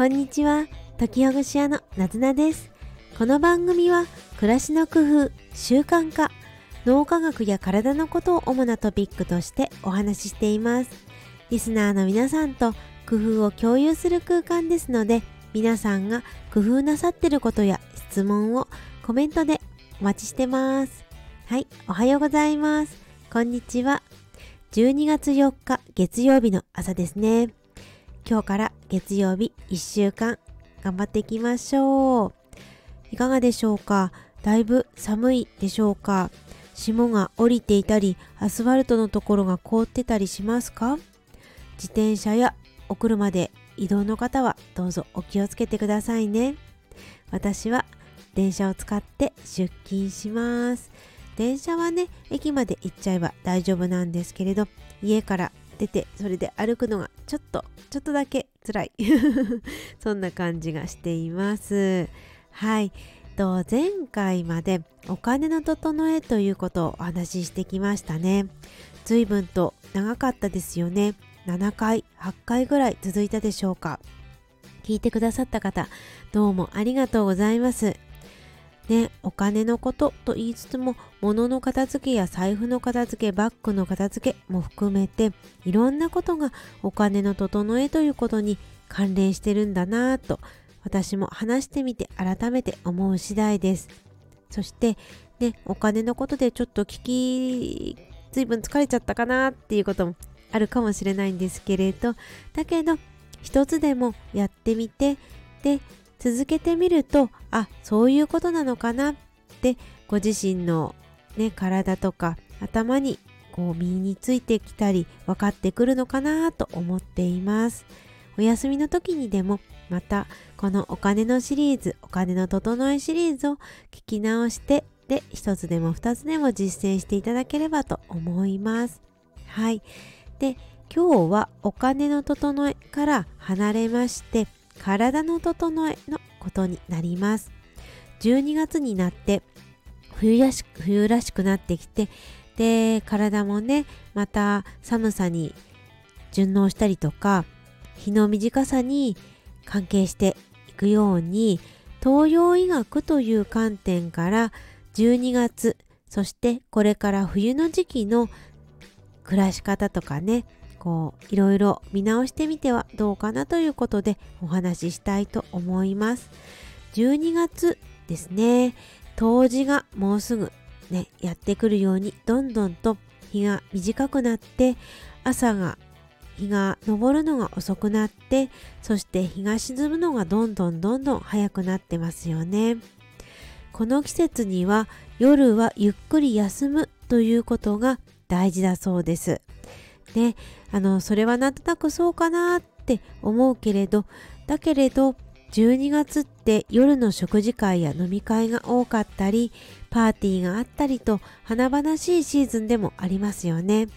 こんにちは。時ほぐし屋のなずなです。この番組は暮らしの工夫習慣化脳科学や体のことを主なトピックとしてお話ししています。リスナーの皆さんと工夫を共有する空間ですので皆さんが工夫なさってることや質問をコメントでお待ちしてます。はいおはようございます。こんにちは。12月4日月曜日の朝ですね。今日から月曜日1週間頑張っていきましょう。いかがでしょうか？だいぶ寒いでしょうか？霜が降りていたりアスファルトのところが凍ってたりしますか？自転車やお車で移動の方はどうぞお気をつけてくださいね。私は電車を使って出勤します。電車はね駅まで行っちゃえば大丈夫なんですけれど家から出てそれで歩くのがちょっとちょっとだけ辛い。そんな感じがしています。はい。と前回までお金の整えということをお話ししてきましたね。随分と長かったですよね。7回8回ぐらい続いたでしょうか。聞いてくださった方どうもありがとうございます。ね、お金のことと言いつつも物の片付けや財布の片付けバッグの片付けも含めていろんなことがお金の整えということに関連してるんだなぁと私も話してみて改めて思う次第です。そしてねお金のことでちょっと聞き随分疲れちゃったかなっていうこともあるかもしれないんですけれどだけど一つでもやってみてで続けてみるとあそういうことなのかなってご自身の、ね、体とか頭にこう身についてきたり分かってくるのかなと思っています。お休みの時にでもまたこのお金のシリーズお金の整えシリーズを聞き直してで一つでも二つでも実践していただければと思います。はい。で今日はお金の整えから離れまして体の整えのことになります。12月になって冬らし冬らしくなってきてで体もねまた寒さに順応したりとか日の短さに関係していくように東洋医学という観点から12月そしてこれから冬の時期の暮らし方とかねこういろいろ見直してみてはどうかなということでお話ししたいと思います。12月ですね。冬至がもうすぐねやってくるようにどんどんと日が短くなって朝が日が昇るのが遅くなってそして日が沈むのがどんどんどんどん早くなってますよね。この季節には夜はゆっくり休むということが大事だそうです。ね。あのそれはなんとなくそうかなって思うけれどだけれど12月って夜の食事会や飲み会が多かったりパーティーがあったりと華々しいシーズンでもありますよね。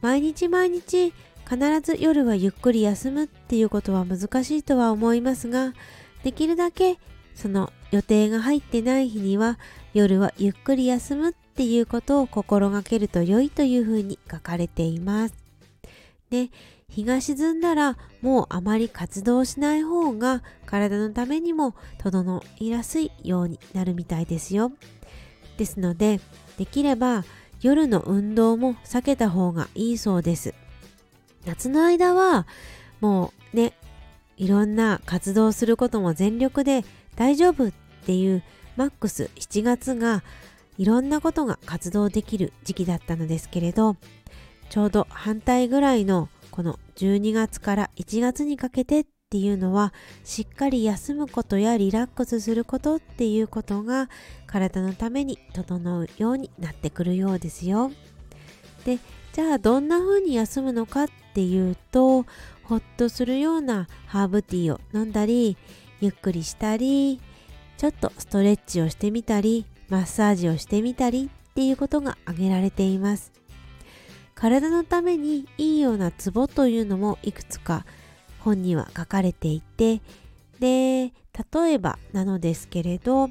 毎日毎日必ず夜はゆっくり休むっていうことは難しいとは思いますができるだけその予定が入ってない日には夜はゆっくり休むっていうことを心がけると良いというふうに書かれています。で、日が沈んだらもうあまり活動しない方が体のためにも整いやすいようになるみたいですよ。ですので、できれば夜の運動も避けた方がいいそうです。夏の間はもうね、いろんな活動することも全力で大丈夫っていうマックス7月がいろんなことが活動できる時期だったのですけれどちょうど反対ぐらいのこの12月から1月にかけてっていうのはしっかり休むことやリラックスすることっていうことが体のために整うようになってくるようですよ。でじゃあどんな風に休むのかっていうとほっとするようなハーブティーを飲んだりゆっくりしたりちょっとストレッチをしてみたりマッサージをしてみたりっていうことが挙げられています。体のためにいいようなツボというのもいくつか本には書かれていてで例えばなのですけれど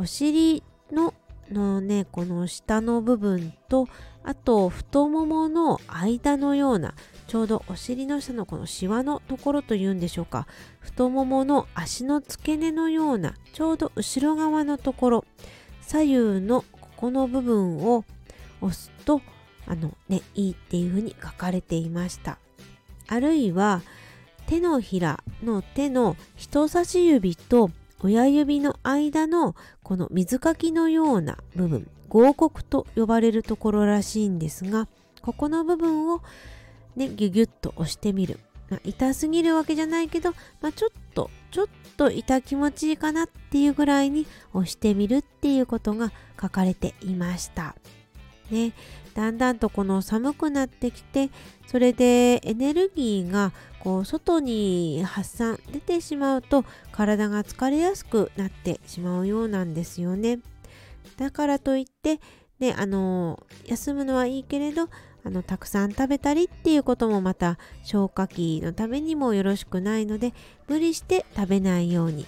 お尻ののねこの下の部分とあと太ももの間のようなちょうどお尻の下のこのシワのところというんでしょうか。太ももの足の付け根のようなちょうど後ろ側のところ。左右のここの部分を押すとあのねいいっていうふうに書かれていました。あるいは手のひらの手の人差し指と親指の間のこの水かきのような部分合谷と呼ばれるところらしいんですがここの部分をねギュギュッと押してみる、まあ、痛すぎるわけじゃないけど、まあ、ちょっとちょっと痛気持ちいいかなっていうぐらいに押してみるっていうことが書かれていました。ね。だんだんとこの寒くなってきてそれでエネルギーがこう外に発散出てしまうと体が疲れやすくなってしまうようなんですよね。だからといってねあの休むのはいいけれどあのたくさん食べたりっていうこともまた消化器のためにもよろしくないので無理して食べないように。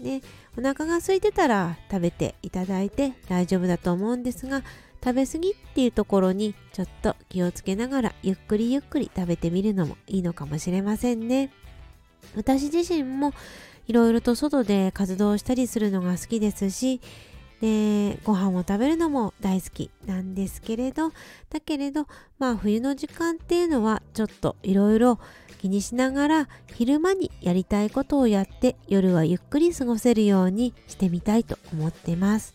ねお腹が空いてたら食べていただいて大丈夫だと思うんですが食べ過ぎっていうところにちょっと気をつけながらゆっくりゆっくり食べてみるのもいいのかもしれませんね。私自身もいろいろと外で活動したりするのが好きですしでご飯を食べるのも大好きなんですけれどだけれどまあ冬の時間っていうのはちょっといろいろ気にしながら昼間にやりたいことをやって夜はゆっくり過ごせるようにしてみたいと思ってます。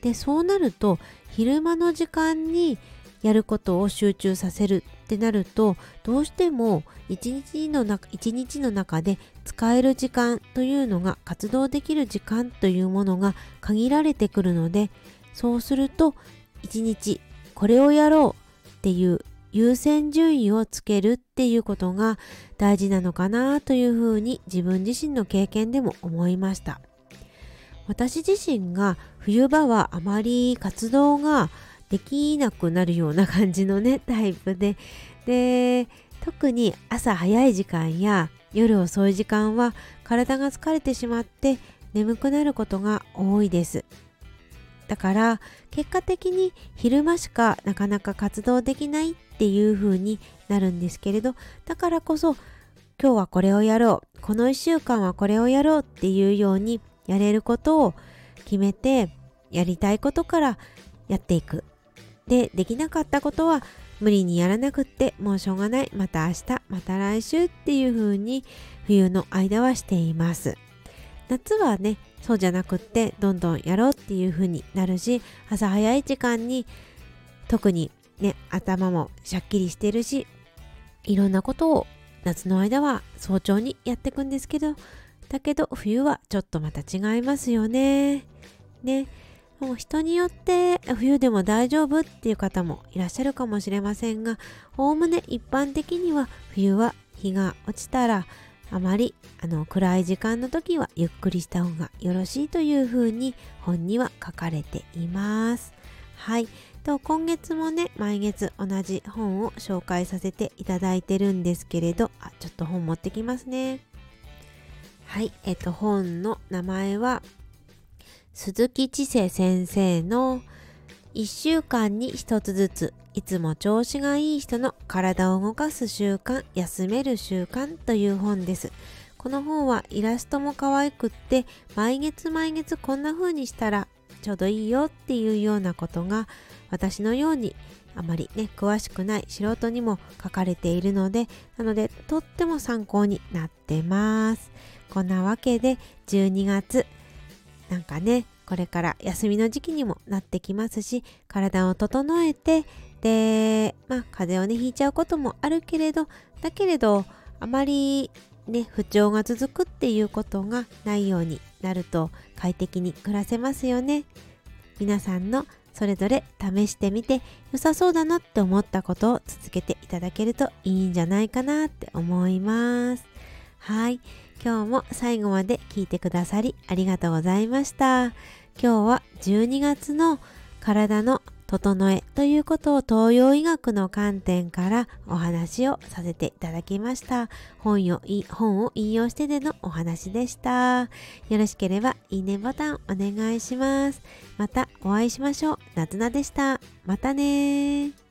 でそうなると昼間の時間にやることを集中させるってなるとどうしても一日の中一日の中で使える時間というのが活動できる時間というものが限られてくるのでそうすると一日これをやろうっていう優先順位をつけるっていうことが大事なのかなというふうに自分自身の経験でも思いました。私自身が冬場はあまり活動ができなくなるような感じのね タイプで。で特に朝早い時間や夜遅い時間は体が疲れてしまって眠くなることが多いです。だから結果的に昼間しかなかなか活動できないっていう風になるんですけれどだからこそ今日はこれをやろうこの1週間はこれをやろうっていうようにやれることを決めてやりたいことからやっていく。でできなかったことは無理にやらなくってもうしょうがない。また明日また来週っていう風に冬の間はしています。夏はねそうじゃなくってどんどんやろうっていう風になるし朝早い時間に特にね頭もしゃっきりしてるしいろんなことを夏の間は早朝にやっていくんですけどだけど冬はちょっとまた違いますよね。ね。もう人によって冬でも大丈夫っていう方もいらっしゃるかもしれませんがおおむね一般的には冬は日が落ちたらあまりあの暗い時間の時はゆっくりした方がよろしいというふうに本には書かれています。はい。と今月もね毎月同じ本を紹介させていただいてるんですけれどあちょっと本持ってきますね。はい。えっと本の名前は鈴木千世先生の1週間に1つずついつも調子がいい人の体を動かす習慣休める習慣という本です。この本はイラストも可愛くって毎月毎月こんな風にしたらちょうどいいよっていうようなことが私のようにあまりね詳しくない素人にも書かれているのでなのでとっても参考になってます。こんなわけで12月なんかねこれから休みの時期にもなってきますし体を整えてでまあ風邪をねひいちゃうこともあるけれどだけれどあまりね不調が続くっていうことがないようになると快適に暮らせますよね。皆さんのそれぞれ試してみて良さそうだなって思ったことを続けていただけるといいんじゃないかなって思います。はい。今日も最後まで聞いてくださりありがとうございました。今日は12月の体の整えということを東洋医学の観点からお話をさせていただきました。本を本を引用してでのお話でした。よろしければいいねボタンお願いします。またお会いしましょう。なつなでした。またね